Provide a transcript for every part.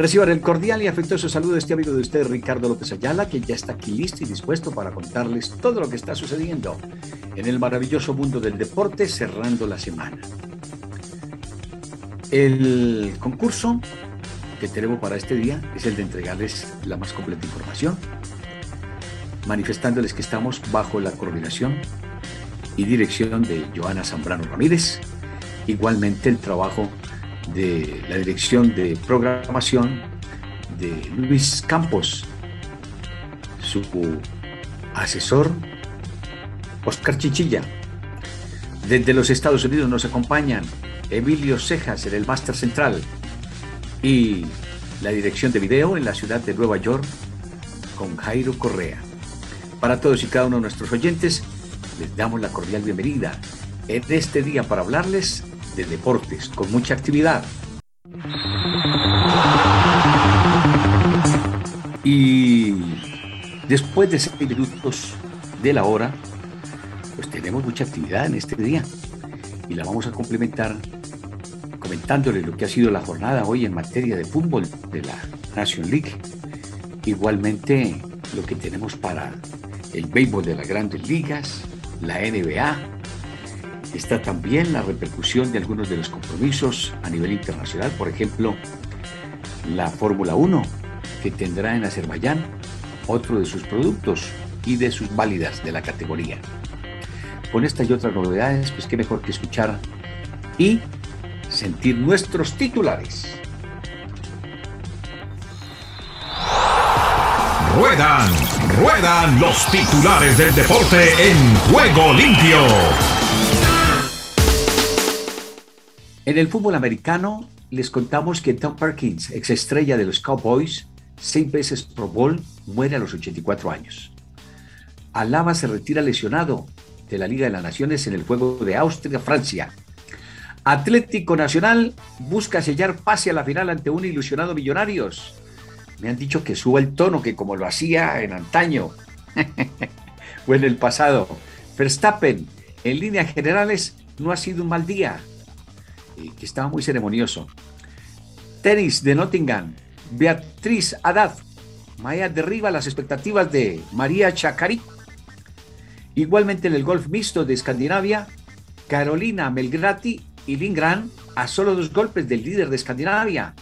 Reciban el cordial y afectuoso saludo de este amigo de usted, Ricardo López Ayala, que ya está aquí listo y dispuesto para contarles todo lo que está sucediendo en el maravilloso mundo del deporte cerrando la semana. El concurso que tenemos para este día es el de entregarles la más completa información, manifestándoles que estamos bajo la coordinación y dirección de Joana Zambrano Ramírez, igualmente el trabajo de la dirección de programación de Luis Campos, su asesor Oscar Chichilla. Desde los Estados Unidos nos acompañan Emilio Cejas en el Máster Central y la dirección de video en la ciudad de Nueva York con Jairo Correa. Para todos y cada uno de nuestros oyentes, les damos la cordial bienvenida en este día para hablarles de deportes con mucha actividad. Y después de seis minutos de la hora, pues tenemos mucha actividad en este día y la vamos a complementar comentándole lo que ha sido la jornada hoy en materia de fútbol de la Nation League. Igualmente lo que tenemos para el béisbol de las grandes ligas, la NBA. Está también la repercusión de algunos de los compromisos a nivel internacional, por ejemplo, la Fórmula 1, que tendrá en Azerbaiyán otro de sus productos y de sus válidas de la categoría. Con estas y otras novedades, pues qué mejor que escuchar y sentir nuestros titulares. Ruedan, ruedan los titulares del deporte en juego limpio. En el fútbol americano, les contamos que Tom Perkins, ex estrella de los Cowboys, seis veces Pro Bowl, muere a los 84 años. Alaba se retira lesionado de la Liga de las Naciones en el juego de Austria-Francia. Atlético Nacional busca sellar pase a la final ante un ilusionado Millonarios. Me han dicho que suba el tono, que como lo hacía en antaño o en el pasado. Verstappen, en líneas generales, no ha sido un mal día, que estaba muy ceremonioso. Tenis de Nottingham, Beatriz Haddad, Maya derriba las expectativas de María Chacari. Igualmente en el golf mixto de Escandinavia, Carolina Melgrati y Lindgren a solo dos golpes del líder de Escandinavia.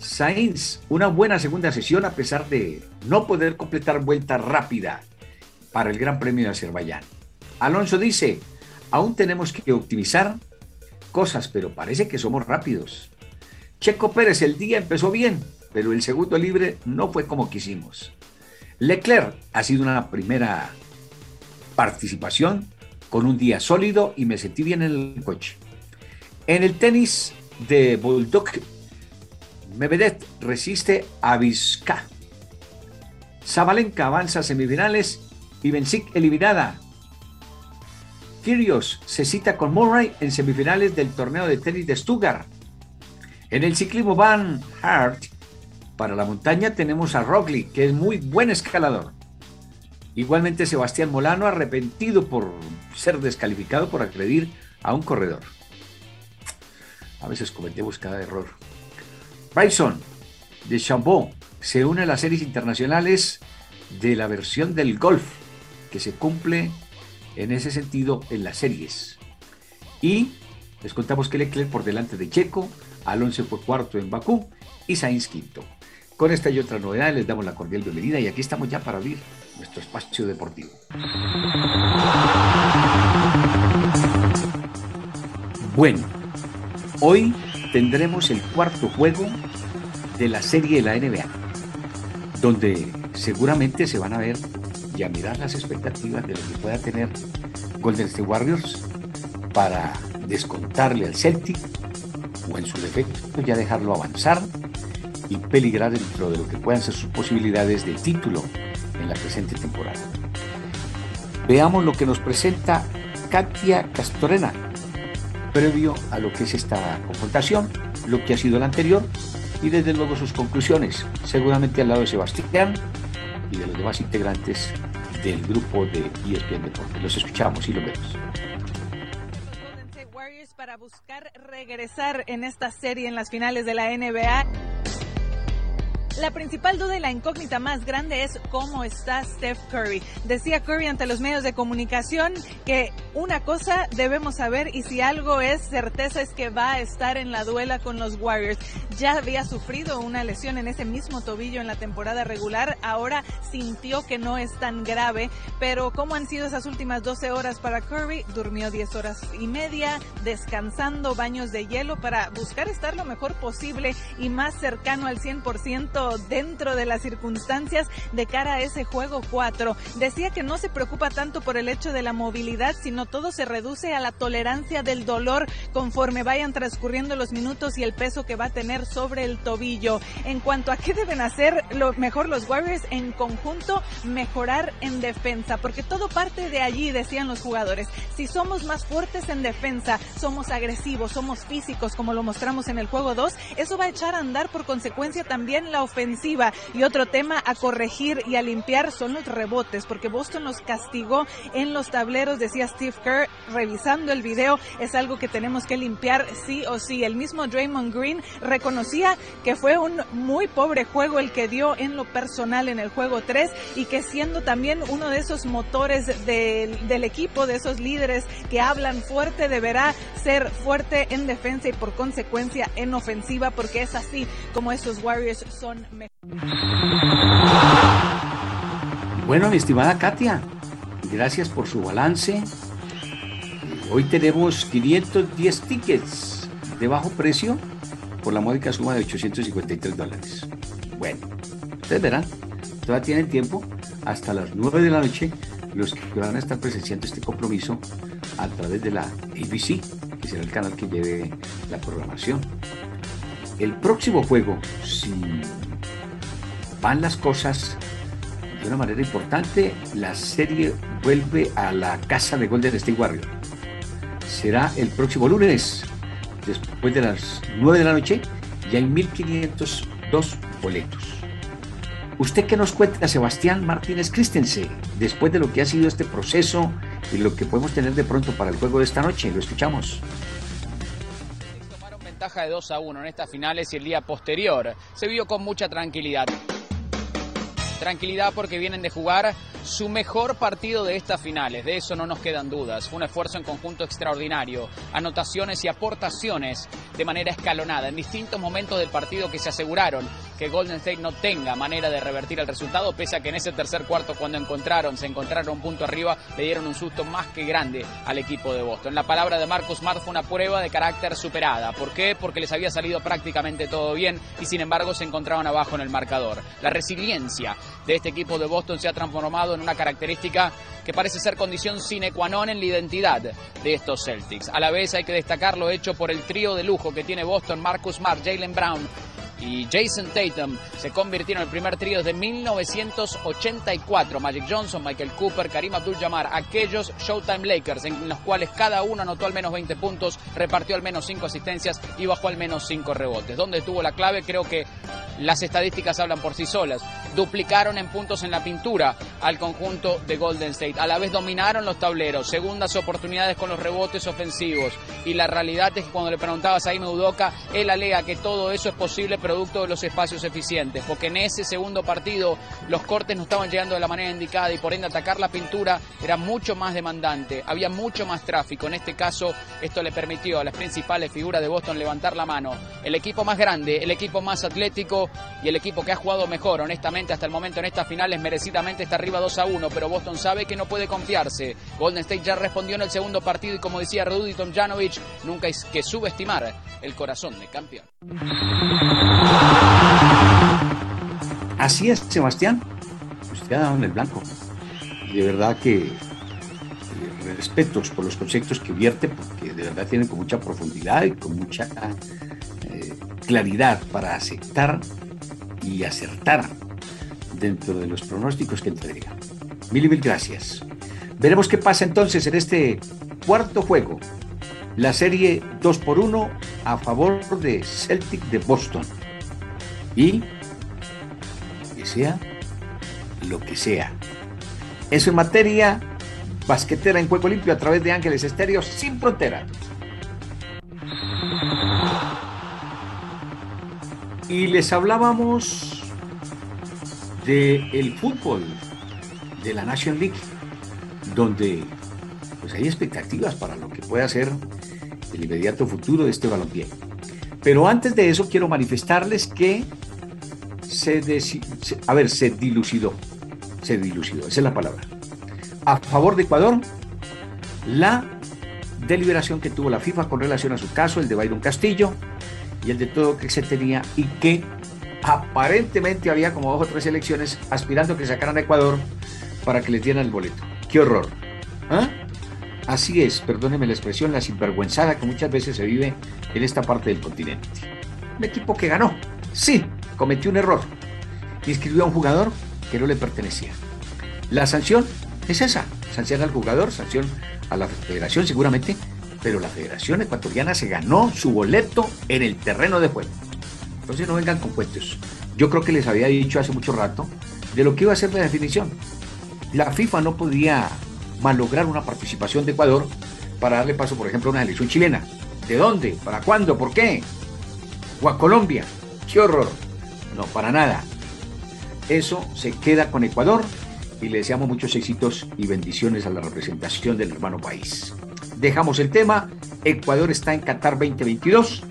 Sainz, una buena segunda sesión a pesar de no poder completar vuelta rápida para el Gran Premio de Azerbaiyán. Alonso dice, aún tenemos que optimizar cosas, pero parece que somos rápidos. Checo Pérez, el día empezó bien, pero el segundo libre no fue como quisimos. Leclerc ha sido una primera participación con un día sólido y me sentí bien en el coche. En el tenis de Bulldog, Medvedev resiste a Vizca. Zabalenka avanza a semifinales y Benzik eliminada. Kyrgios se cita con Murray en semifinales del torneo de tenis de Stuttgart. En el ciclismo Van Hart, para la montaña tenemos a Roglic, que es muy buen escalador. Igualmente Sebastián Molano arrepentido por ser descalificado por agredir a un corredor. A veces cometemos cada error. Bryson de Chambon se une a las series internacionales de la versión del golf que se cumple en ese sentido en las series. Y les contamos que Leclerc por delante de Checo, Alonso fue cuarto en Bakú y Sainz quinto. Con esta y otra novedad les damos la cordial bienvenida y aquí estamos ya para abrir nuestro espacio deportivo. Bueno, hoy tendremos el cuarto juego de la serie de la NBA, donde seguramente se van a ver y a mirar las expectativas de lo que pueda tener Golden State Warriors para descontarle al Celtic o en su defecto ya dejarlo avanzar y peligrar dentro de lo que puedan ser sus posibilidades de título en la presente temporada. Veamos lo que nos presenta Katia Castorena, previo a lo que es esta confrontación, lo que ha sido la anterior y desde luego sus conclusiones, seguramente al lado de Sebastián y de los demás integrantes del grupo de ESPN Deportes. Los escuchamos y los vemos para buscar regresar en esta serie en las finales de la NBA. La principal duda y la incógnita más grande es cómo está Steph Curry. Decía Curry ante los medios de comunicación que una cosa debemos saber y si algo es certeza es que va a estar en la duela con los Warriors. Ya había sufrido una lesión en ese mismo tobillo en la temporada regular, ahora sintió que no es tan grave, pero ¿cómo han sido esas últimas 12 horas para Curry? Durmió 10 horas y media, descansando, baños de hielo para buscar estar lo mejor posible y más cercano al 100% dentro de las circunstancias de cara a ese juego 4. Decía que no se preocupa tanto por el hecho de la movilidad, sino todo se reduce a la tolerancia del dolor conforme vayan transcurriendo los minutos y el peso que va a tener sobre el tobillo. En cuanto a qué deben hacer, lo mejor los Warriors en conjunto, mejorar en defensa, porque todo parte de allí, decían los jugadores. Si somos más fuertes en defensa, somos agresivos, somos físicos, como lo mostramos en el juego 2, eso va a echar a andar por consecuencia también la ofensiva. Y otro tema a corregir y a limpiar son los rebotes, porque Boston los castigó en los tableros, decía Steve Kerr, revisando el video, es algo que tenemos que limpiar sí o sí. El mismo Draymond Green reconocía que fue un muy pobre juego el que dio en lo personal en el juego 3 y que siendo también uno de esos motores del equipo, de esos líderes que hablan fuerte, deberá ser fuerte en defensa y por consecuencia en ofensiva, porque es así como esos Warriors son bueno, mi estimada Katia, gracias por su balance. Hoy tenemos 510 tickets de bajo precio por la módica suma de 853 dólares. Bueno, ustedes verán, todavía tienen tiempo hasta las 9 de la noche los que van a estar presenciando este compromiso a través de la ABC, que será el canal que lleve la programación. El próximo juego, si van las cosas de una manera importante, la serie vuelve a la casa de Golden State Warriors. Será el próximo lunes, después de las 9 de la noche, y hay 1502 boletos. ¿Usted qué nos cuenta, Sebastián Martínez Christensen, después de lo que ha sido este proceso y lo que podemos tener de pronto para el juego de esta noche? Lo escuchamos Tomaron ventaja de 2 a 1 en estas finales y el día posterior se vio con mucha tranquilidad. Tranquilidad porque vienen de jugar su mejor partido de estas finales, de eso no nos quedan dudas. Fue un esfuerzo en conjunto extraordinario, anotaciones y aportaciones de manera escalonada en distintos momentos del partido que se aseguraron que Golden State no tenga manera de revertir el resultado, pese a que en ese tercer cuarto cuando encontraron, se encontraron un punto arriba, le dieron un susto más que grande al equipo de Boston. La palabra de Marcus Smart fue una prueba de carácter superada. ¿Por qué? Porque les había salido prácticamente todo bien y sin embargo se encontraban abajo en el marcador. La resiliencia de este equipo de Boston se ha transformado en una característica que parece ser condición sine qua non en la identidad de estos Celtics. A la vez hay que destacar lo hecho por el trío de lujo que tiene Boston, Marcus Smart, Jalen Brown y Jason Tatum se convirtieron en el primer trío desde 1984. Magic Johnson, Michael Cooper, Karim Abdul-Jabbar, aquellos Showtime Lakers en los cuales cada uno anotó al menos 20 puntos, repartió al menos 5 asistencias y bajó al menos 5 rebotes. ¿Dónde estuvo la clave? Creo que las estadísticas hablan por sí solas. Duplicaron en puntos en la pintura al conjunto de Golden State. A la vez dominaron los tableros, segundas oportunidades con los rebotes ofensivos. Y la realidad es que cuando le preguntabas a Ime Udoka, él alega que todo eso es posible producto de los espacios eficientes, porque en ese segundo partido los cortes no estaban llegando de la manera indicada y por ende atacar la pintura era mucho más demandante, había mucho más tráfico. En este caso, esto le permitió a las principales figuras de Boston levantar la mano. El equipo más grande, el equipo más atlético y el equipo que ha jugado mejor, honestamente, hasta el momento en estas finales, merecidamente está arriba 2 a 1, pero Boston sabe que no puede confiarse. Golden State ya respondió en el segundo partido y como decía Rudy Tomjanovic, nunca hay que subestimar el corazón de campeón. Así es, Sebastián. Usted ha dado en el blanco. De verdad que eh, respetos por los conceptos que vierte, porque de verdad tienen con mucha profundidad y con mucha eh, claridad para aceptar y acertara dentro de los pronósticos que entrega. Mil y mil gracias. Veremos qué pasa entonces en este cuarto juego. La serie 2 por 1 a favor de Celtic de Boston. Y que sea lo que sea. Eso en materia basquetera en juego limpio a través de Ángeles Estéreos sin frontera. Y les hablábamos de el fútbol de la National League, donde pues hay expectativas para lo que pueda ser el inmediato futuro de este balompié. Pero antes de eso quiero manifestarles que se, a ver, se dilucidó, se dilucidó, esa es la palabra. A favor de Ecuador, la deliberación que tuvo la FIFA con relación a su caso, el de Byron Castillo y el de todo que se tenía y que aparentemente había como dos o tres elecciones aspirando a que sacaran a Ecuador para que les dieran el boleto. ¡Qué horror! ¿Ah? Así es, perdóneme la expresión, la sinvergüenzada que muchas veces se vive en esta parte del continente. Un equipo que ganó, sí, cometió un error. Inscribió a un jugador que no le pertenecía. La sanción es esa, sanción al jugador, sanción a la federación seguramente, pero la federación ecuatoriana se ganó su boleto en el terreno de juego. Entonces no vengan con cuentos. Yo creo que les había dicho hace mucho rato de lo que iba a ser la definición. La FIFA no podía malograr una participación de Ecuador para darle paso, por ejemplo, a una elección chilena. ¿De dónde? ¿Para cuándo? ¿Por qué? ¿O a Colombia? ¡Qué horror! No, para nada. Eso se queda con Ecuador y le deseamos muchos éxitos y bendiciones a la representación del hermano país. Dejamos el tema. Ecuador está en Qatar 2022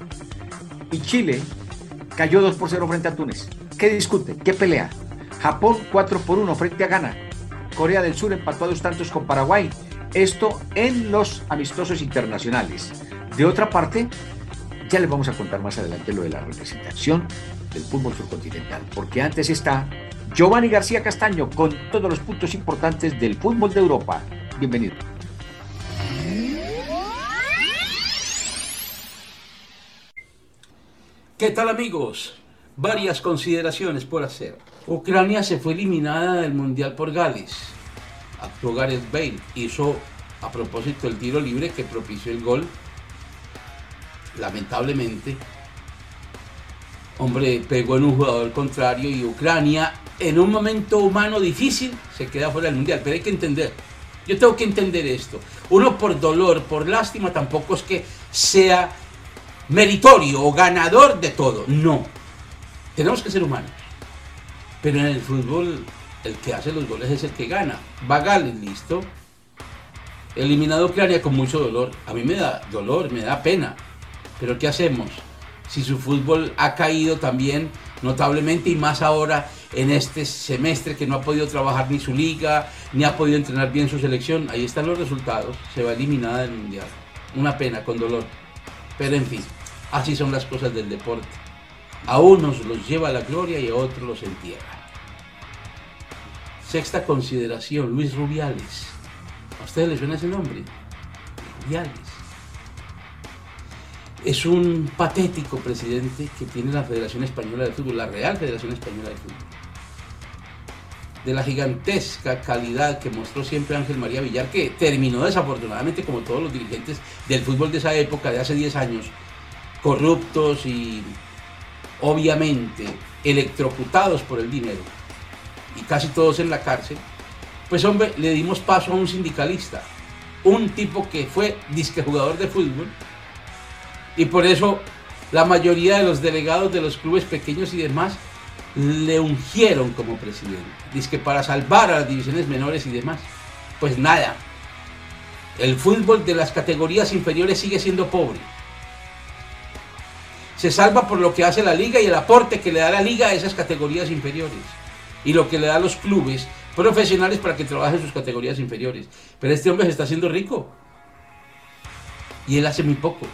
y Chile cayó 2 por 0 frente a Túnez. ¿Qué discute? ¿Qué pelea? Japón 4 por 1 frente a Ghana. Corea del Sur empató dos tantos con Paraguay. Esto en los amistosos internacionales. De otra parte, ya les vamos a contar más adelante lo de la representación del fútbol surcontinental, porque antes está Giovanni García Castaño con todos los puntos importantes del fútbol de Europa. Bienvenido. ¿Qué tal amigos? Varias consideraciones por hacer. Ucrania se fue eliminada del Mundial por Gales. Actuó Gareth Bale. Hizo a propósito el tiro libre que propició el gol. Lamentablemente. Hombre, pegó en un jugador contrario y Ucrania en un momento humano difícil se queda fuera del Mundial. Pero hay que entender. Yo tengo que entender esto. Uno por dolor, por lástima, tampoco es que sea meritorio o ganador de todo. No. Tenemos que ser humanos. Pero en el fútbol, el que hace los goles es el que gana. Va listo. Eliminado Ucrania con mucho dolor. A mí me da dolor, me da pena. Pero ¿qué hacemos? Si su fútbol ha caído también notablemente y más ahora en este semestre que no ha podido trabajar ni su liga, ni ha podido entrenar bien su selección, ahí están los resultados. Se va eliminada del Mundial. Una pena, con dolor. Pero en fin, así son las cosas del deporte. A unos los lleva a la gloria y a otros los entierra. Sexta consideración, Luis Rubiales. ¿A ustedes les suena ese nombre? Rubiales. Es un patético presidente que tiene la Federación Española de Fútbol, la Real Federación Española de Fútbol. De la gigantesca calidad que mostró siempre Ángel María Villar, que terminó desafortunadamente como todos los dirigentes del fútbol de esa época, de hace 10 años, corruptos y obviamente electrocutados por el dinero, y casi todos en la cárcel, pues hombre, le dimos paso a un sindicalista, un tipo que fue disque jugador de fútbol, y por eso la mayoría de los delegados de los clubes pequeños y demás le ungieron como presidente, disque para salvar a las divisiones menores y demás. Pues nada, el fútbol de las categorías inferiores sigue siendo pobre se salva por lo que hace la liga y el aporte que le da la liga a esas categorías inferiores. Y lo que le da a los clubes profesionales para que trabajen sus categorías inferiores. Pero este hombre se está haciendo rico. Y él hace muy poco.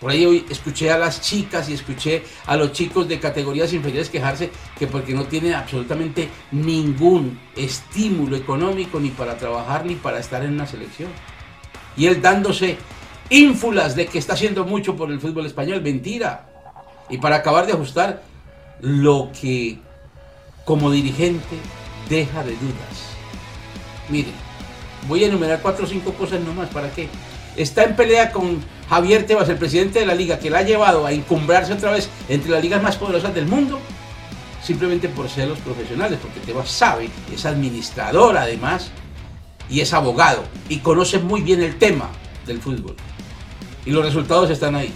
Por ahí hoy escuché a las chicas y escuché a los chicos de categorías inferiores quejarse que porque no tienen absolutamente ningún estímulo económico ni para trabajar ni para estar en una selección. Y él dándose ínfulas de que está haciendo mucho por el fútbol español. Mentira. Y para acabar de ajustar, lo que como dirigente deja de dudas. Miren, voy a enumerar cuatro o cinco cosas nomás, ¿para qué? Está en pelea con Javier Tebas, el presidente de la liga, que la ha llevado a encumbrarse otra vez entre las ligas más poderosas del mundo, simplemente por ser los profesionales, porque Tebas sabe, es administrador además, y es abogado, y conoce muy bien el tema del fútbol. Y los resultados están ahí.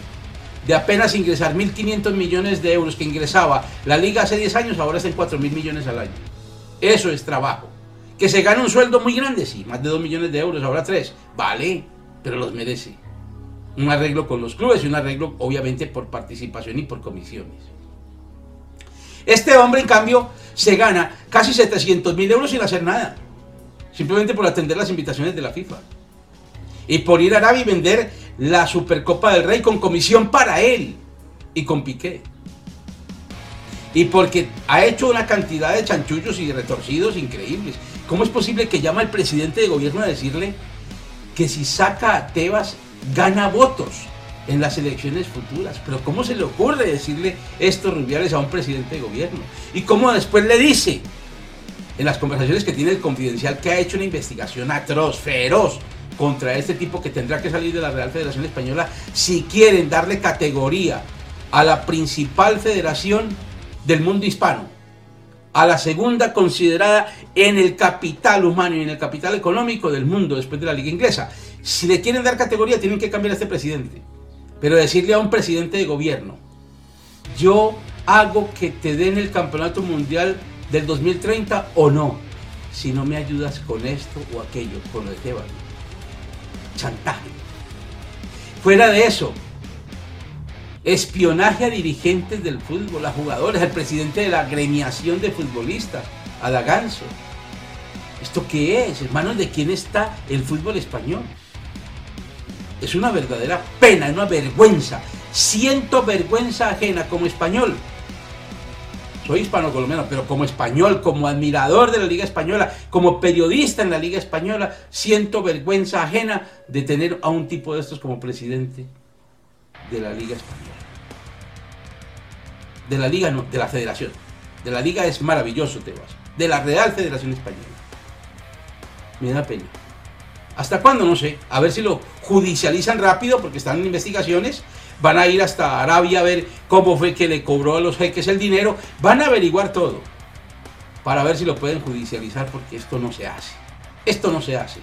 De apenas ingresar 1.500 millones de euros que ingresaba la liga hace 10 años, ahora está en 4.000 millones al año. Eso es trabajo. Que se gana un sueldo muy grande, sí, más de 2 millones de euros, ahora 3. Vale, pero los merece. Un arreglo con los clubes y un arreglo obviamente por participación y por comisiones. Este hombre, en cambio, se gana casi 700 mil euros sin hacer nada. Simplemente por atender las invitaciones de la FIFA. Y por ir a Arabia y vender la Supercopa del Rey con comisión para él y con Piqué. Y porque ha hecho una cantidad de chanchullos y retorcidos increíbles. ¿Cómo es posible que llama al presidente de gobierno a decirle que si saca a Tebas gana votos en las elecciones futuras? Pero ¿cómo se le ocurre decirle estos Rubiales a un presidente de gobierno? ¿Y cómo después le dice en las conversaciones que tiene el confidencial que ha hecho una investigación atroz, feroz, contra este tipo que tendrá que salir de la Real Federación Española si quieren darle categoría a la principal federación del mundo hispano, a la segunda considerada en el capital humano y en el capital económico del mundo después de la Liga Inglesa. Si le quieren dar categoría, tienen que cambiar a este presidente. Pero decirle a un presidente de gobierno, yo hago que te den el campeonato mundial del 2030 o no, si no me ayudas con esto o aquello, con lo de. Chantaje. Fuera de eso, espionaje a dirigentes del fútbol, a jugadores, al presidente de la agremiación de futbolistas, a Daganzo. ¿Esto qué es? Hermanos, ¿de quién está el fútbol español? Es una verdadera pena, es una vergüenza. Siento vergüenza ajena como español. Soy hispano-colombiano, pero como español, como admirador de la Liga Española, como periodista en la Liga Española, siento vergüenza ajena de tener a un tipo de estos como presidente de la Liga Española. De la Liga no, de la Federación. De la Liga es maravilloso, Tebas. De la Real Federación Española. Me da pena. ¿Hasta cuándo? No sé. A ver si lo judicializan rápido porque están en investigaciones. Van a ir hasta Arabia a ver cómo fue que le cobró a los jeques el dinero. Van a averiguar todo. Para ver si lo pueden judicializar porque esto no se hace. Esto no se hace.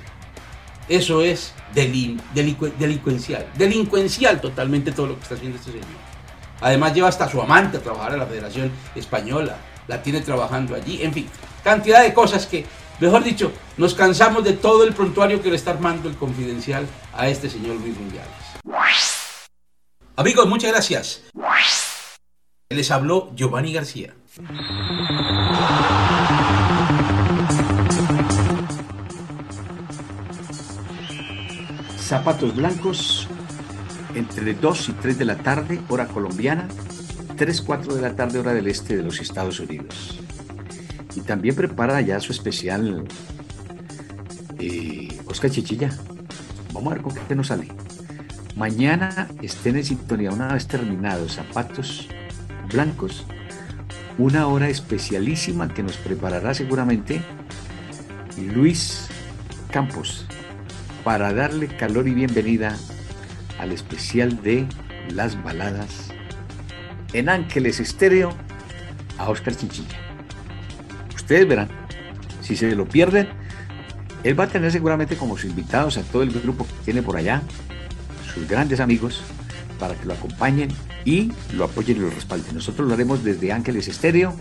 Eso es delincuencial. Delincuencial totalmente todo lo que está haciendo este señor. Además lleva hasta a su amante a trabajar en la Federación Española. La tiene trabajando allí. En fin, cantidad de cosas que, mejor dicho, nos cansamos de todo el prontuario que le está armando el confidencial a este señor Luis Rubiales. Amigos, muchas gracias. Les habló Giovanni García. Zapatos blancos entre 2 y 3 de la tarde, hora colombiana, 3, 4 de la tarde, hora del este de los Estados Unidos. Y también prepara ya su especial eh, Oscar Chichilla. Vamos a ver con qué nos sale. Mañana estén en sintonía, una vez terminados, zapatos blancos, una hora especialísima que nos preparará seguramente Luis Campos para darle calor y bienvenida al especial de las baladas en Ángeles Estéreo a Oscar Chichilla. Ustedes verán, si se lo pierden, él va a tener seguramente como sus invitados a todo el grupo que tiene por allá, sus grandes amigos, para que lo acompañen y lo apoyen y lo respalden. Nosotros lo haremos desde Ángeles Estéreo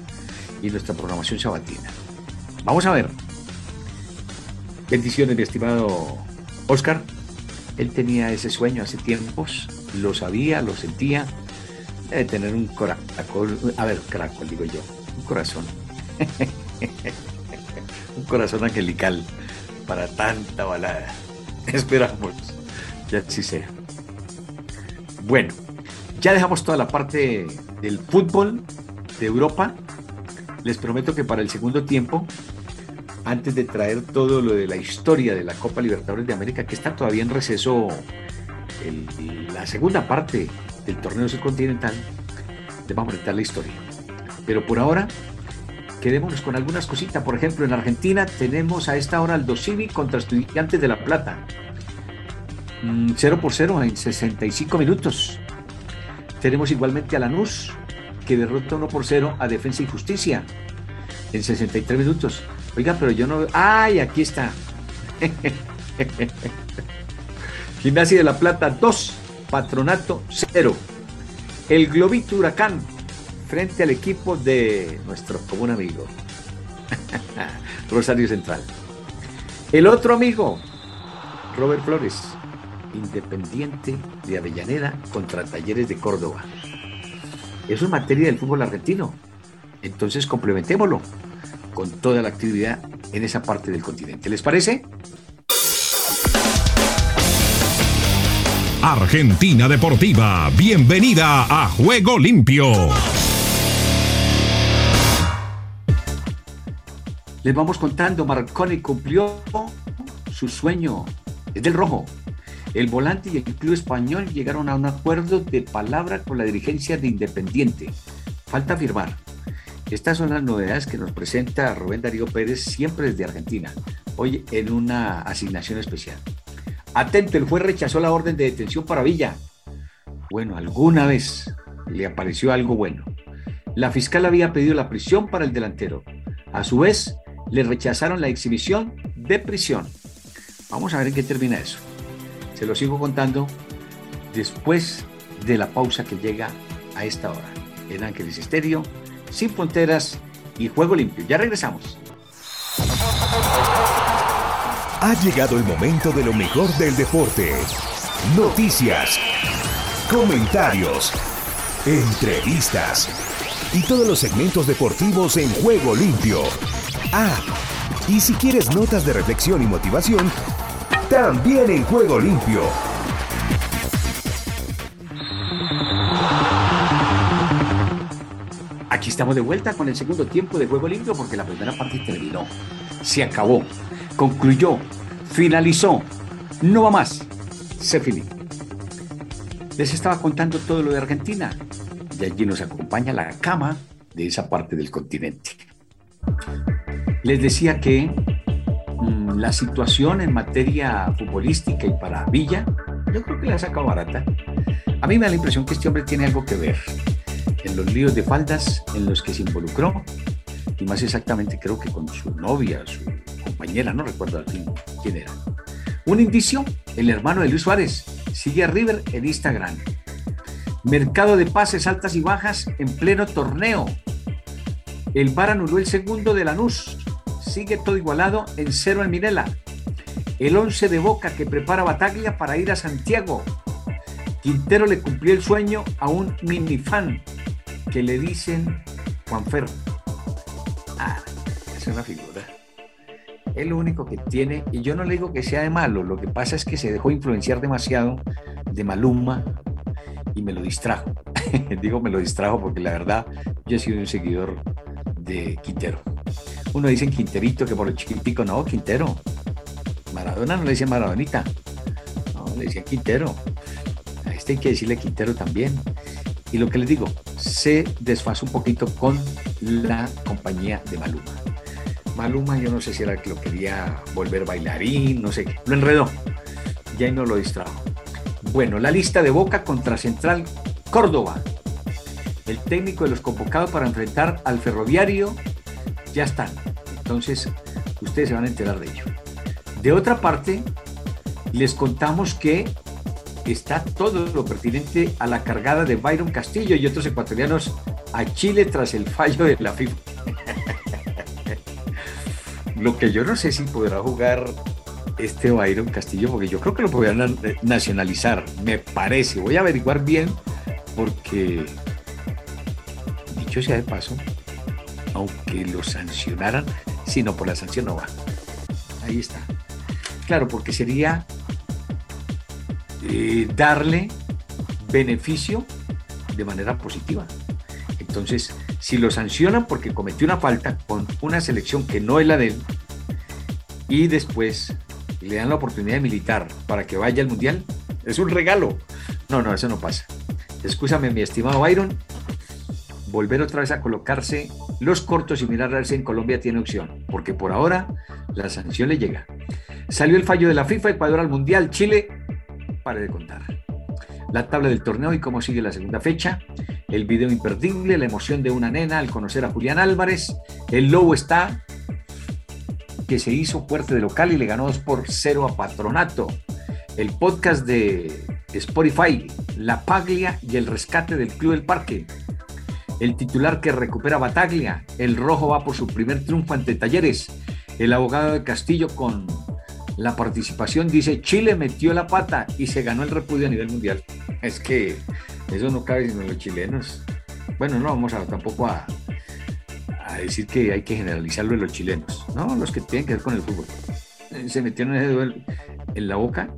y nuestra programación sabatina. Vamos a ver. Bendiciones, mi estimado Oscar, él tenía ese sueño hace tiempos, lo sabía, lo sentía, de tener un corazón, a ver, caracol digo yo, un corazón, un corazón angelical para tanta balada. Esperamos, ya así sea. Bueno, ya dejamos toda la parte del fútbol de Europa. Les prometo que para el segundo tiempo antes de traer todo lo de la historia de la Copa Libertadores de América, que está todavía en receso la segunda parte del torneo subcontinental, les vamos a contar la historia. Pero por ahora, quedémonos con algunas cositas. Por ejemplo, en Argentina tenemos a esta hora Aldo Civi contra Estudiantes de La Plata. 0 mm, por 0 en 65 minutos. Tenemos igualmente a Lanús, que derrota 1 por 0 a Defensa y Justicia en 63 minutos. Oiga, pero yo no. ¡Ay! Aquí está. Gimnasia de la Plata 2, Patronato 0. El Globito Huracán frente al equipo de nuestro común amigo, Rosario Central. El otro amigo, Robert Flores, Independiente de Avellaneda contra Talleres de Córdoba. Eso es materia del fútbol argentino. Entonces complementémoslo con toda la actividad en esa parte del continente. ¿Les parece? Argentina Deportiva, bienvenida a Juego Limpio. Les vamos contando, Marconi cumplió su sueño, es del rojo. El volante y el club español llegaron a un acuerdo de palabra con la dirigencia de Independiente. Falta firmar. Estas son las novedades que nos presenta Rubén Darío Pérez siempre desde Argentina, hoy en una asignación especial. Atento, el juez rechazó la orden de detención para Villa. Bueno, alguna vez le apareció algo bueno. La fiscal había pedido la prisión para el delantero. A su vez, le rechazaron la exhibición de prisión. Vamos a ver en qué termina eso. Se lo sigo contando después de la pausa que llega a esta hora en Ángeles Estéreo sin fronteras y juego limpio. Ya regresamos. Ha llegado el momento de lo mejor del deporte. Noticias, comentarios, entrevistas y todos los segmentos deportivos en juego limpio. Ah, y si quieres notas de reflexión y motivación, también en juego limpio Aquí estamos de vuelta con el segundo tiempo de Juego Limpio porque la primera parte terminó. Se acabó, concluyó, finalizó. No va más. Se finí. Les estaba contando todo lo de Argentina y allí nos acompaña la cama de esa parte del continente. Les decía que mm, la situación en materia futbolística y para Villa, yo creo que la ha sacado barata. A mí me da la impresión que este hombre tiene algo que ver en los líos de faldas en los que se involucró, y más exactamente creo que con su novia, su compañera, no recuerdo quién era. Un indicio, el hermano de Luis Suárez, sigue a River en Instagram. Mercado de pases altas y bajas en pleno torneo. El VAR anuló el segundo de Lanús. Sigue todo igualado en cero en Minela. El 11 de Boca que prepara Bataglia para ir a Santiago. Quintero le cumplió el sueño a un minifan que le dicen Juan Ferro. Ah, es una figura. Es lo único que tiene, y yo no le digo que sea de malo, lo que pasa es que se dejó influenciar demasiado de Maluma y me lo distrajo. digo me lo distrajo porque la verdad yo he sido un seguidor de Quintero. Uno dice Quinterito que por el chiquitico, no, Quintero. Maradona no le decía Maradonita, no, le decía Quintero. A este hay que decirle Quintero también. Y lo que les digo, se desfasa un poquito con la compañía de Maluma. Maluma, yo no sé si era que lo quería volver bailarín, no sé qué, lo enredó. Ya no lo distrajo. Bueno, la lista de Boca contra Central Córdoba. El técnico de los convocados para enfrentar al ferroviario ya están. Entonces, ustedes se van a enterar de ello. De otra parte, les contamos que está todo lo pertinente a la cargada de Byron Castillo y otros ecuatorianos a Chile tras el fallo de la FIFA. lo que yo no sé si podrá jugar este Byron Castillo, porque yo creo que lo podrían nacionalizar, me parece. Voy a averiguar bien, porque, dicho sea de paso, aunque lo sancionaran, si no por la sanción no va. Ahí está. Claro, porque sería eh, darle beneficio de manera positiva. Entonces, si lo sancionan porque cometió una falta con una selección que no es la de él, y después le dan la oportunidad militar para que vaya al mundial, es un regalo. No, no, eso no pasa. Escúchame, mi estimado Byron, volver otra vez a colocarse los cortos y mirar a ver si en Colombia tiene opción, porque por ahora la sanción le llega. Salió el fallo de la FIFA, Ecuador al Mundial, Chile, pare de contar. La tabla del torneo y cómo sigue la segunda fecha, el video imperdible, la emoción de una nena al conocer a Julián Álvarez, el lobo está que se hizo fuerte de local y le ganó 2 por 0 a Patronato. El podcast de Spotify, La Paglia y el rescate del Club del Parque. El titular que recupera Bataglia, el rojo va por su primer triunfo ante Talleres. El abogado de Castillo con la participación dice Chile metió la pata y se ganó el repudio a nivel mundial. Es que eso no cabe sino los chilenos. Bueno, no vamos tampoco a, decir que hay que generalizarlo en los chilenos, no, los que tienen que ver con el fútbol. Eh, se metieron en la boca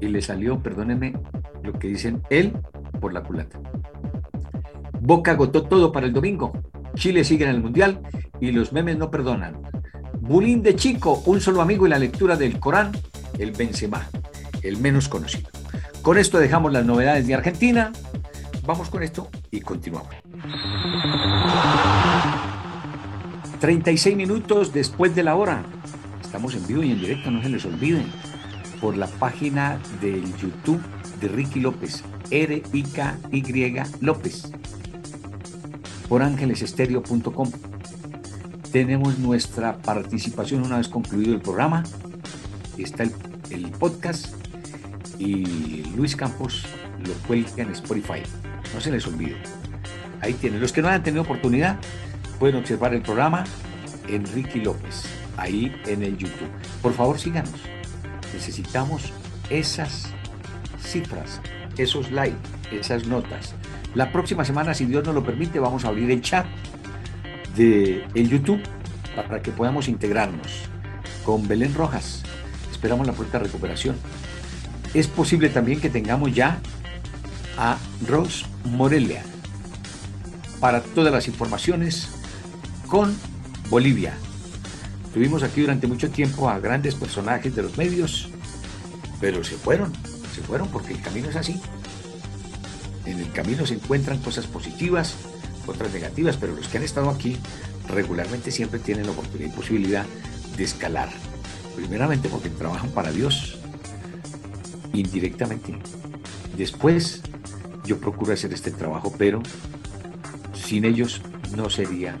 y le salió, perdónenme, lo que dicen él por la culata. Boca agotó todo para el domingo. Chile sigue en el Mundial y los memes no perdonan. Bulín de Chico, un solo amigo y la lectura del Corán, el Benzema, el menos conocido. Con esto dejamos las novedades de Argentina. Vamos con esto y continuamos. 36 minutos después de la hora. Estamos en vivo y en directo, no se les olviden. Por la página del YouTube de Ricky López, R-I-K-Y López. Por ángelesestéreo.com. Tenemos nuestra participación una vez concluido el programa. Está el, podcast y Luis Campos lo cuelga en Spotify. No se les olvide. Ahí tienen. Los que no han tenido oportunidad, pueden observar el programa Enrique López, ahí en el YouTube. Por favor, síganos. Necesitamos esas cifras, esos likes, esas notas. La próxima semana, si Dios nos lo permite, vamos a abrir el chat de el YouTube para que podamos integrarnos con Belén Rojas. Esperamos la pronta recuperación. Es posible también que tengamos ya a Rose Morelia para todas las informaciones con Bolivia. Tuvimos aquí durante mucho tiempo a grandes personajes de los medios, pero se fueron, se fueron porque el camino es así. En el camino se encuentran cosas positivas, otras negativas, pero los que han estado aquí regularmente siempre tienen la oportunidad y posibilidad de escalar. Primeramente porque trabajan para Dios, indirectamente. Después yo procuro hacer este trabajo, pero sin ellos no sería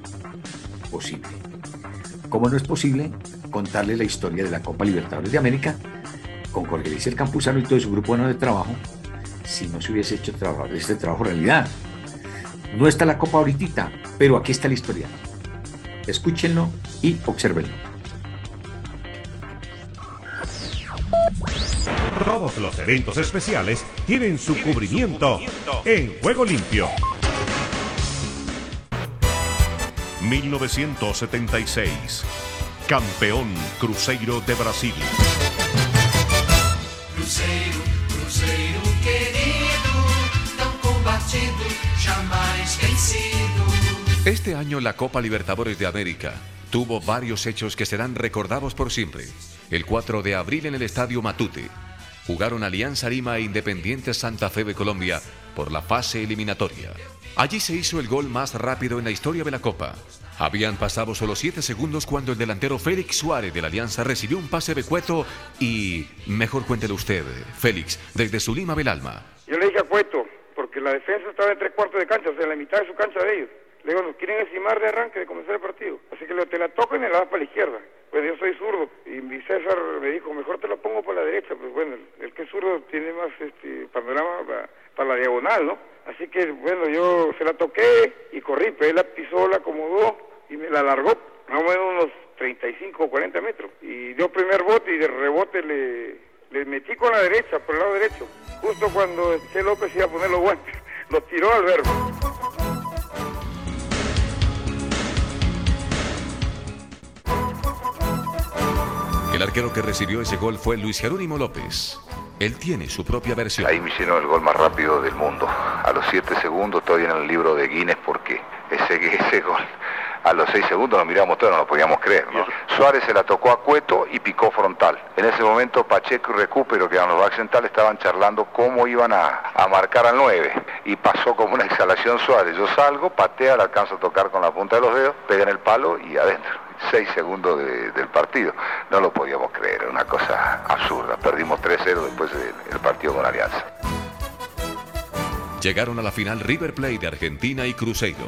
posible. Como no es posible contarle la historia de la Copa Libertadores de América con Jorge Luis Campuzano y todo su grupo de trabajo si no se hubiese hecho este trabajo realidad. No está la Copa ahorita, pero aquí está la historia. Escúchenlo y observenlo. Todos los eventos especiales tienen su cubrimiento en Juego Limpio. 1976. Campeón Cruzeiro de Brasil. Este año la Copa Libertadores de América tuvo varios hechos que serán recordados por siempre. El 4 de abril en el Estadio Matute jugaron Alianza Lima e Independiente Santa Fe de Colombia por la fase eliminatoria. Allí se hizo el gol más rápido en la historia de la Copa. Habían pasado solo 7 segundos cuando el delantero Félix Suárez de la Alianza recibió un pase de Cueto y... Mejor cuéntelo usted, Félix, desde su Lima del Alma. Yo le dije a Cueto, porque la defensa estaba en tres cuartos de cancha, en la mitad de su cancha de ellos. Le digo, nos quieren encimar de arranque de comenzar el partido. Así que le, te la toco y me la das para la izquierda. Pues yo soy zurdo. Y mi César me dijo, mejor te la pongo para la derecha. Pues bueno, el, que es zurdo tiene más este panorama para, la diagonal, ¿no? Así que, bueno, yo se la toqué y corrí, pero él la pisó, la acomodó y me la largó, más o menos unos 35 o 40 metros. Y dio primer bote y de rebote le, le metí con la derecha, por el lado derecho. Justo cuando Che López iba a poner los guantes, los tiró al verbo. Arquero que recibió ese gol fue Luis Jerónimo López. Él tiene su propia versión. Ahí me hicieron el gol más rápido del mundo. A los 7 segundos todavía en el libro de Guinness porque ese, ese gol A los seis segundos nos miramos todos, no lo podíamos creer. Suárez se la tocó a Cueto y picó frontal. En ese momento Pacheco y Recupero, que eran los back centrales, estaban charlando cómo iban a, a marcar al 9. Y pasó como una exhalación Suárez. Yo salgo, patea, le alcanzo a tocar con la punta de los dedos, pega en el palo y adentro. Seis segundos de- del partido. No lo podíamos creer, era una cosa absurda. Perdimos 3-0 después del el partido con Alianza. Llegaron a la final River Plate de Argentina y Cruzeiro.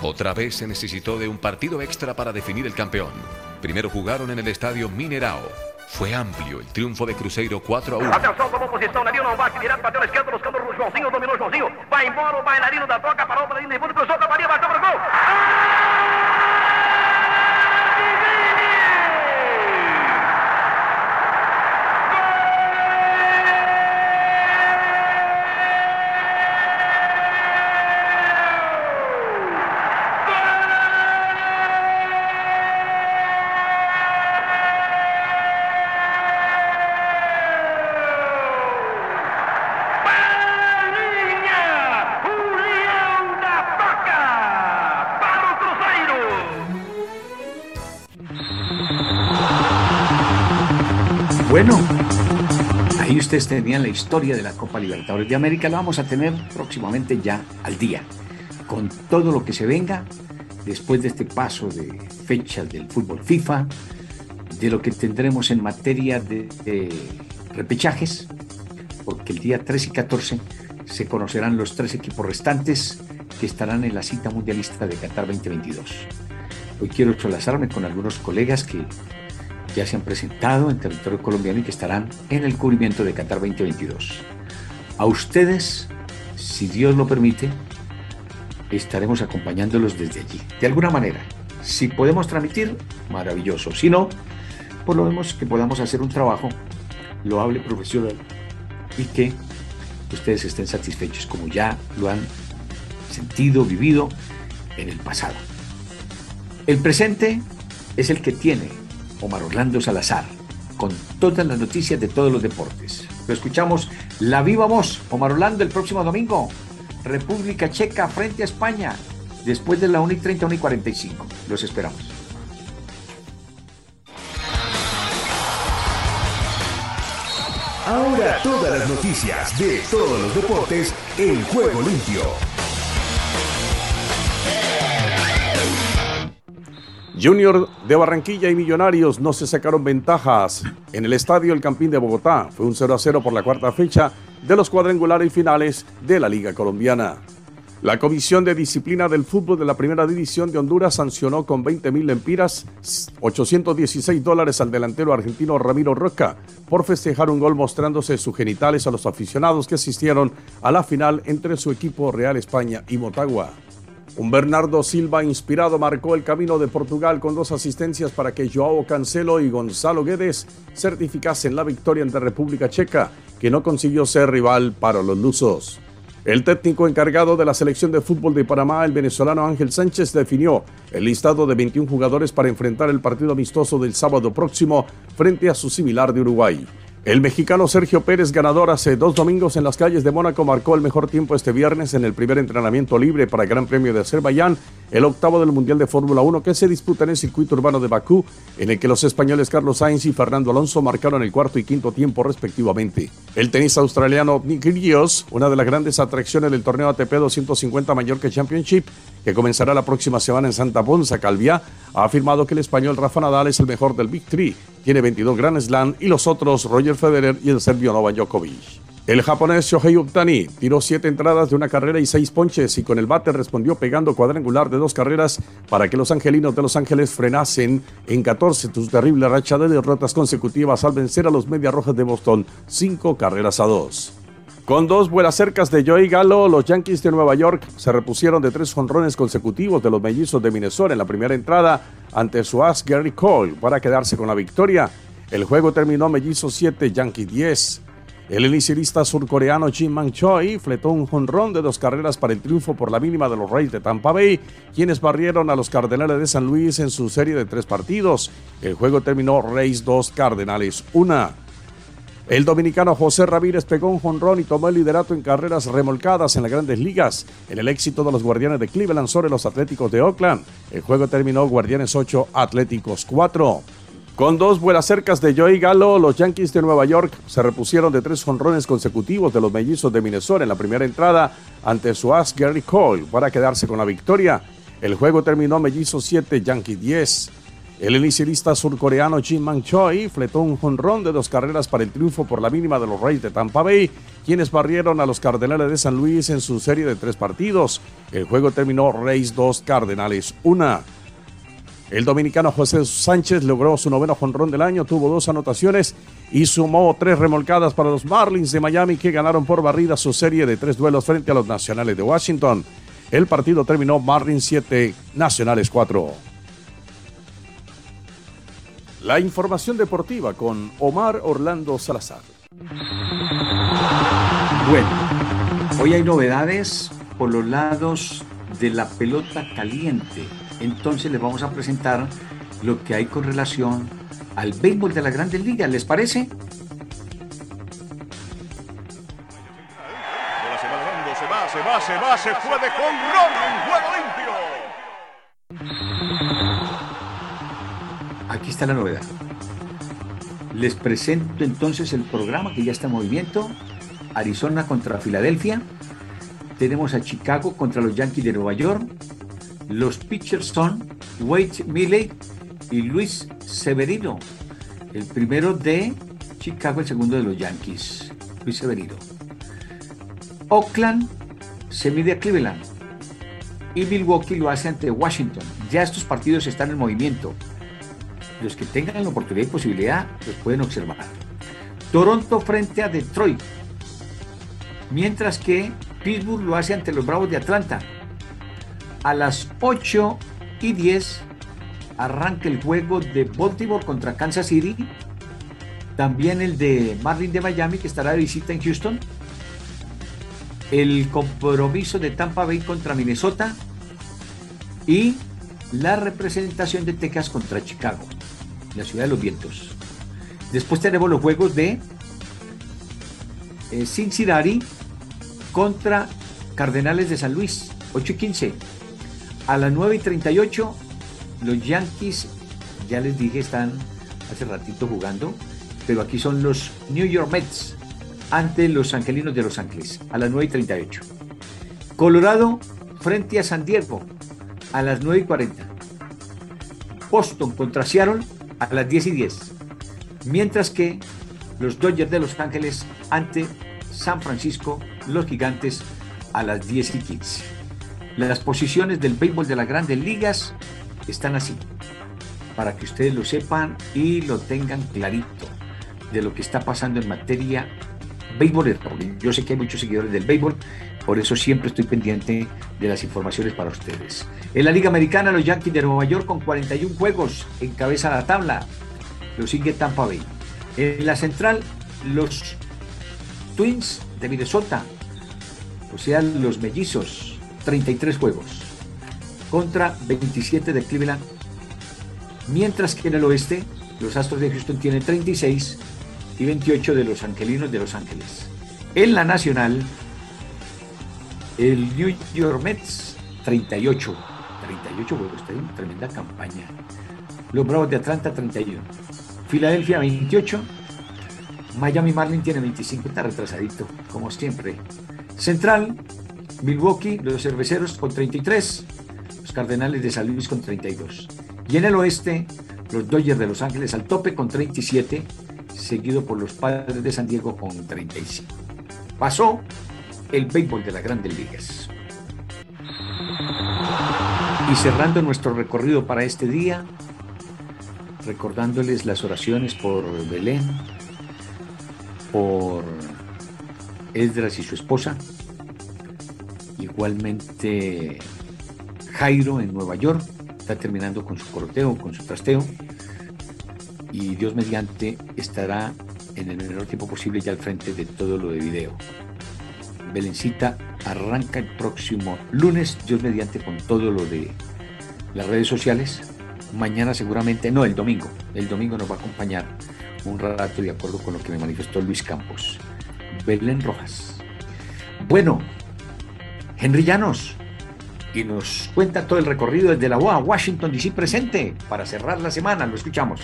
Otra vez se necesitó de un partido extra para definir el campeón. Primero jugaron en el estadio Minerao. Fue amplio el triunfo de Cruzeiro 4 a 1. Atenção, tomou posição, Narinho não bate direto, bateu na esquerda, buscando o Joãozinho, dominou o Joãozinho, vai embora o bailarino da toca, parou para linha de fundo, cruzou da Maria, bateu para o gol. Linha, Bueno, ahí ustedes tenían la historia de la Copa Libertadores de América. La vamos a tener próximamente ya al día, con todo lo que se venga después de este paso de fechas del fútbol FIFA, de lo que tendremos en materia de, de repechajes, porque el día 13 y 14 se conocerán los tres equipos restantes que estarán en la cita mundialista de Qatar 2022. Hoy quiero solazarme con algunos colegas que ya se han presentado en territorio colombiano y que estarán en el cubrimiento de Qatar 2022. A ustedes, si Dios lo permite, estaremos acompañándolos desde allí. De alguna manera, si podemos transmitir, maravilloso. Si no, por lo menos que podamos hacer un trabajo loable, profesional y que ustedes estén satisfechos como ya lo han sentido, vivido en el pasado. El presente es el que tiene Omar Orlando Salazar, con todas las noticias de todos los deportes. Lo escuchamos la viva voz, Omar Orlando, el próximo domingo. República Checa frente a España, después de la 1 y 30, 1 y 45. Los esperamos. Ahora todas las noticias de todos los deportes en Juego Limpio. Junior de Barranquilla y Millonarios no se sacaron ventajas en el estadio El Campín de Bogotá. Fue un 0 a 0 por la cuarta fecha de los cuadrangulares finales de la Liga Colombiana. La Comisión de Disciplina del Fútbol de la Primera División de Honduras sancionó con 20 mil lempiras, 816 dólares al delantero argentino Ramiro Roca por festejar un gol mostrándose sus genitales a los aficionados que asistieron a la final entre su equipo Real España y Motagua. Un Bernardo Silva inspirado marcó el camino de Portugal con dos asistencias para que Joao Cancelo y Gonzalo Guedes certificasen la victoria ante República Checa, que no consiguió ser rival para los lusos. El técnico encargado de la selección de fútbol de Panamá, el venezolano Ángel Sánchez, definió el listado de 21 jugadores para enfrentar el partido amistoso del sábado próximo frente a su similar de Uruguay. El mexicano Sergio Pérez, ganador hace dos domingos en las calles de Mónaco, marcó el mejor tiempo este viernes en el primer entrenamiento libre para el Gran Premio de Azerbaiyán, el octavo del Mundial de Fórmula 1 que se disputa en el circuito urbano de Bakú, en el que los españoles Carlos Sainz y Fernando Alonso marcaron el cuarto y quinto tiempo respectivamente. El tenista australiano Nick Kyrgios, una de las grandes atracciones del torneo ATP 250 Mallorca Championship, que comenzará la próxima semana en Santa Ponza, Calviá, ha afirmado que el español Rafa Nadal es el mejor del Big Three. Tiene 22 Grand Slam y los otros Roger Federer y el serbio Novak Djokovic. El japonés Shohei Ohtani tiró siete entradas de una carrera y seis ponches y con el bate respondió pegando cuadrangular de dos carreras para que los angelinos de Los Ángeles frenasen en 14 su terrible racha de derrotas consecutivas al vencer a los Medias Rojas de Boston cinco carreras a dos. Con dos vuelas cercas de Joey Gallo, los Yankees de Nueva York se repusieron de tres jonrones consecutivos de los mellizos de Minnesota en la primera entrada ante su as Gary Cole para quedarse con la victoria. El juego terminó mellizos 7, Yankees 10. El inicialista surcoreano Jim Man Choi fletó un jonrón de dos carreras para el triunfo por la mínima de los Rays de Tampa Bay, quienes barrieron a los Cardenales de San Luis en su serie de tres partidos. El juego terminó Rays 2, Cardenales 1. El dominicano José Ramírez pegó un jonrón y tomó el liderato en carreras remolcadas en las grandes ligas. En el éxito de los Guardianes de Cleveland sobre los Atléticos de Oakland, el juego terminó Guardianes 8, Atléticos 4. Con dos vuelas cercas de Joey Gallo, los Yankees de Nueva York se repusieron de tres jonrones consecutivos de los mellizos de Minnesota en la primera entrada ante su as Gary Cole para quedarse con la victoria. El juego terminó mellizos 7, Yankees 10. El inicialista surcoreano Jim Man Choi fletó un jonrón de dos carreras para el triunfo por la mínima de los Reyes de Tampa Bay, quienes barrieron a los Cardenales de San Luis en su serie de tres partidos. El juego terminó Reyes 2, Cardenales 1. El dominicano José Sánchez logró su noveno jonrón del año, tuvo dos anotaciones y sumó tres remolcadas para los Marlins de Miami que ganaron por barrida su serie de tres duelos frente a los Nacionales de Washington. El partido terminó Marlins 7, Nacionales 4. La información deportiva con Omar Orlando Salazar. Bueno, hoy hay novedades por los lados de la pelota caliente. Entonces les vamos a presentar lo que hay con relación al béisbol de la Grandes Ligas. ¿Les parece? Se va se va, se va, fue de en juego limpio. Aquí está la novedad. Les presento entonces el programa que ya está en movimiento. Arizona contra Filadelfia. Tenemos a Chicago contra los Yankees de Nueva York. Los pitchers son Wade Milley y Luis Severino. El primero de Chicago, el segundo de los Yankees. Luis Severino. Oakland se mide a Cleveland. Y Milwaukee lo hace ante Washington. Ya estos partidos están en movimiento los que tengan la oportunidad y posibilidad los pueden observar. Toronto frente a Detroit, mientras que Pittsburgh lo hace ante los Bravos de Atlanta. A las 8 y 10 arranca el juego de Baltimore contra Kansas City, también el de Marlin de Miami que estará de visita en Houston, el compromiso de Tampa Bay contra Minnesota y la representación de Texas contra Chicago, la ciudad de los vientos. Después tenemos los juegos de eh, Cincinnati contra Cardenales de San Luis, 8 y 15. A las 9 y 38, los Yankees, ya les dije, están hace ratito jugando, pero aquí son los New York Mets ante los Angelinos de Los Ángeles, a las 9 y 38. Colorado frente a San Diego, a las 9 y 40. Boston contra Seattle a las 10 y 10. Mientras que los Dodgers de Los Ángeles ante San Francisco, los gigantes a las 10 y 15. Las posiciones del béisbol de las grandes ligas están así, para que ustedes lo sepan y lo tengan clarito de lo que está pasando en materia béisbol. Yo sé que hay muchos seguidores del béisbol, por eso siempre estoy pendiente de las informaciones para ustedes. En la Liga Americana, los Yankees de Nueva York con 41 juegos encabeza la tabla. Lo sigue Tampa Bay. En la central, los Twins de Minnesota, o sea, los mellizos, 33 juegos contra 27 de Cleveland. Mientras que en el oeste, los Astros de Houston tienen 36 y 28 de los Angelinos de Los Ángeles. En la nacional, el New York Mets, 38. 38 juegos, está en tremenda campaña. Los Bravos de Atlanta, 31. Filadelfia, 28. Miami Marlin tiene 25, está retrasadito, como siempre. Central, Milwaukee, los cerveceros con 33. Los Cardenales de San Luis con 32. Y en el oeste, los Dodgers de Los Ángeles al tope con 37 seguido por los padres de San Diego con 35. Pasó el béisbol de las grandes ligas. Y cerrando nuestro recorrido para este día, recordándoles las oraciones por Belén, por Esdras y su esposa, igualmente Jairo en Nueva York, está terminando con su corteo, con su trasteo, y Dios mediante estará en el menor tiempo posible ya al frente de todo lo de video. Belencita arranca el próximo lunes, Dios mediante, con todo lo de las redes sociales. Mañana seguramente, no, el domingo, el domingo nos va a acompañar un rato de acuerdo con lo que me manifestó Luis Campos. Belén Rojas. Bueno, Henry Llanos, y nos cuenta todo el recorrido desde la UA, Washington DC presente, para cerrar la semana. Lo escuchamos.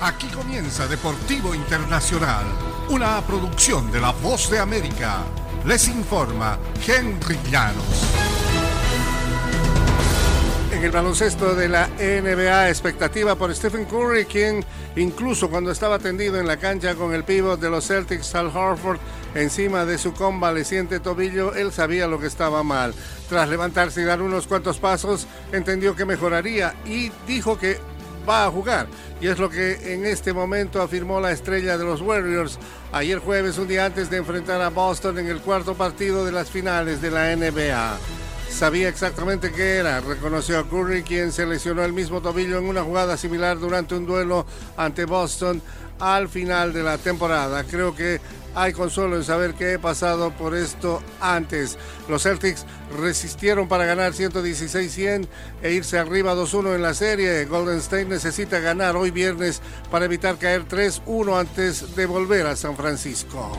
Aquí comienza Deportivo Internacional, una producción de La Voz de América. Les informa Henry Llanos. En el baloncesto de la NBA, expectativa por Stephen Curry, quien incluso cuando estaba tendido en la cancha con el pívot de los Celtics, Al Horford, encima de su convaleciente tobillo, él sabía lo que estaba mal. Tras levantarse y dar unos cuantos pasos, entendió que mejoraría y dijo que va a jugar. Y es lo que en este momento afirmó la estrella de los Warriors ayer jueves, un día antes de enfrentar a Boston en el cuarto partido de las finales de la NBA. Sabía exactamente qué era, reconoció a Curry, quien se lesionó el mismo tobillo en una jugada similar durante un duelo ante Boston al final de la temporada. Creo que hay consuelo en saber que he pasado por esto antes. Los Celtics resistieron para ganar 116-100 e irse arriba 2-1 en la serie. Golden State necesita ganar hoy viernes para evitar caer 3-1 antes de volver a San Francisco.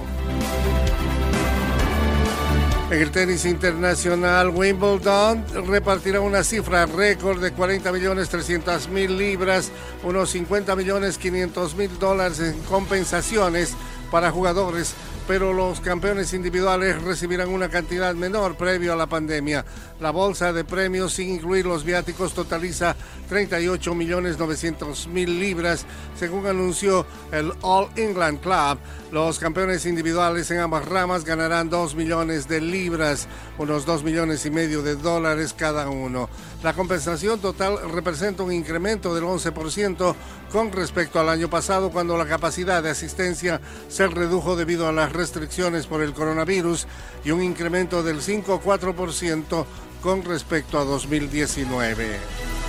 En el tenis internacional, Wimbledon repartirá una cifra récord de 40 millones 300 mil libras, unos 50 millones 500 mil dólares en compensaciones para jugadores, pero los campeones individuales recibirán una cantidad menor previo a la pandemia. La bolsa de premios, sin incluir los viáticos, totaliza 38 millones 900 mil libras, según anunció el All England Club. Los campeones individuales en ambas ramas ganarán 2 millones de libras, unos 2 millones y medio de dólares cada uno. La compensación total representa un incremento del 11% con respecto al año pasado, cuando la capacidad de asistencia se redujo debido a las restricciones por el coronavirus y un incremento del 5,4% con respecto a 2019.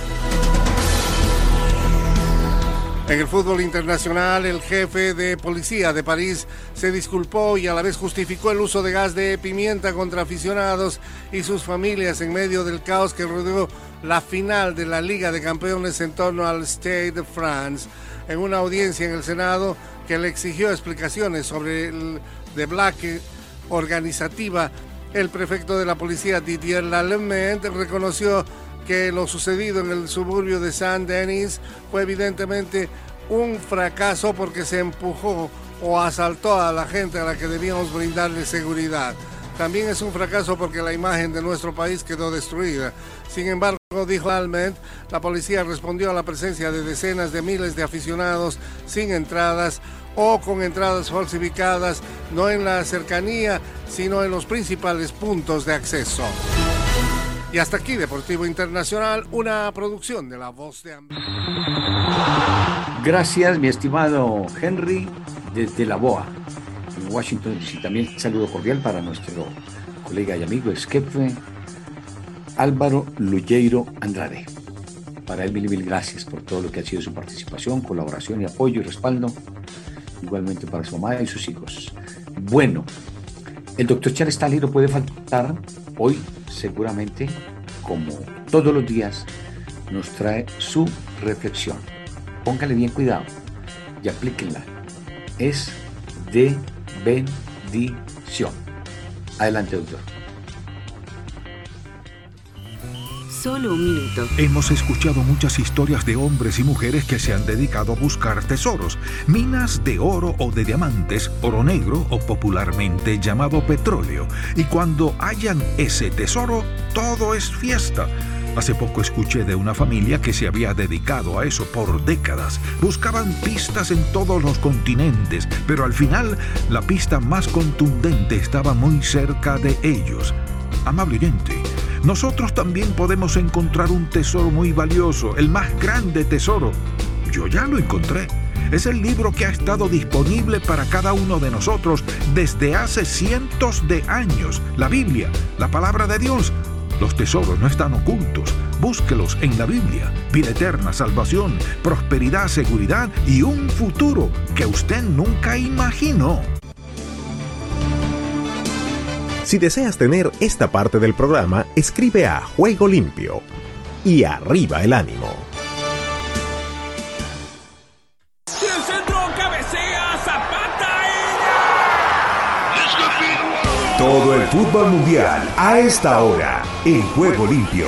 En el fútbol internacional, el jefe de policía de París se disculpó y a la vez justificó el uso de gas de pimienta contra aficionados y sus familias en medio del caos que rodeó la final de la Liga de Campeones en torno al Stade de France. En una audiencia en el Senado que le exigió explicaciones sobre el de Black organizativa, el prefecto de la policía Didier Lallemand reconoció que lo sucedido en el suburbio de Saint-Denis fue evidentemente un fracaso porque se empujó o asaltó a la gente a la que debíamos brindarle seguridad. También es un fracaso porque la imagen de nuestro país quedó destruida. Sin embargo, dijo Alment, la policía respondió a la presencia de decenas de miles de aficionados sin entradas o con entradas falsificadas, no en la cercanía, sino en los principales puntos de acceso. Y hasta aquí Deportivo Internacional, una producción de La Voz de América. Gracias, mi estimado Henry, desde la BOA, en Washington DC. También saludo cordial para nuestro colega y amigo Esquefe, Álvaro Luyeiro Andrade. Para él, mil, mil gracias por todo lo que ha sido su participación, colaboración y apoyo y respaldo. Igualmente para su mamá y sus hijos. Bueno, el doctor Charles Stanley no puede faltar hoy, seguramente, como todos los días, nos trae su reflexión. Póngale bien cuidado y aplíquenla. Es de bendición. Adelante, doctor. Solo un minuto. Hemos escuchado muchas historias de hombres y mujeres que se han dedicado a buscar tesoros, minas de oro o de diamantes, oro negro o popularmente llamado petróleo. Y cuando hallan ese tesoro, todo es fiesta. Hace poco escuché de una familia que se había dedicado a eso por décadas. Buscaban pistas en todos los continentes, pero al final la pista más contundente estaba muy cerca de ellos. Amable oyente, nosotros también podemos encontrar un tesoro muy valioso, el más grande tesoro. Yo ya lo encontré. Es el libro que ha estado disponible para cada uno de nosotros desde hace cientos de años. La Biblia, la palabra de Dios. Los tesoros no están ocultos. Búsquelos en la Biblia. Vida eterna, salvación, prosperidad, seguridad y un futuro que usted nunca imaginó. Si deseas tener esta parte del programa, escribe a Juego Limpio y arriba el ánimo. Todo el fútbol mundial a esta hora en Juego Limpio.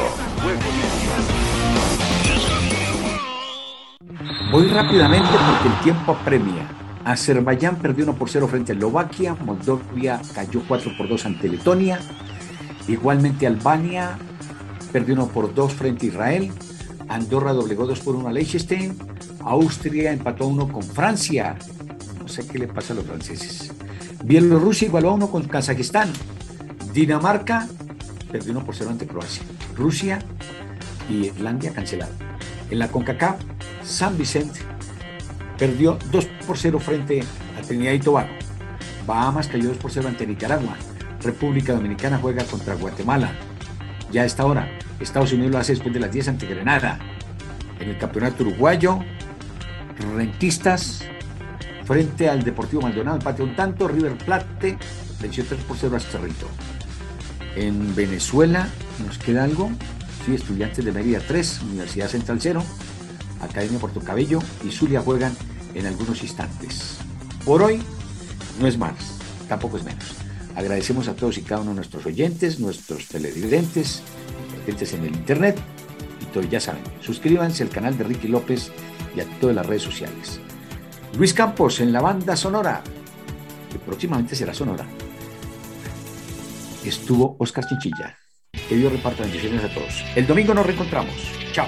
Voy rápidamente porque el tiempo apremia. Azerbaiyán perdió 1 por 0 frente a Eslovaquia, Moldovia cayó 4 por 2 ante Letonia, igualmente Albania perdió 1 por 2 frente a Israel, Andorra doblegó 2 por 1 a Liechtenstein, Austria empató 1 con Francia, no sé qué le pasa a los franceses, Bielorrusia igualó a 1 con Kazajistán, Dinamarca perdió 1 por 0 ante Croacia, Rusia y Irlanda cancelado. En la CONCACAF, San Vicente perdió 2 por 0 frente a Trinidad y Tobago. Bahamas cayó 2 por 0 ante Nicaragua. República Dominicana juega contra Guatemala. Ya a esta hora, Estados Unidos lo hace después de las 10 ante Grenada. En el campeonato uruguayo, Rentistas frente al Deportivo Maldonado empate un tanto. River Plate venció 3 por 0 a Cerrito. En Venezuela, ¿nos queda algo? Sí, Estudiantes de Mérida 3, Universidad Central 0. Academia Puerto Cabello y Zulia juegan en algunos instantes. Por hoy no es más, tampoco es menos. Agradecemos a todos y cada uno de nuestros oyentes, nuestros televidentes, presentes en el internet y todos ya saben, suscríbanse al canal de Ricky López y a todas las redes sociales. Luis Campos en la banda sonora, que próximamente será sonora. Estuvo Oscar Chinchilla. Que Dios reparta bendiciones a todos. El domingo nos reencontramos. Chao.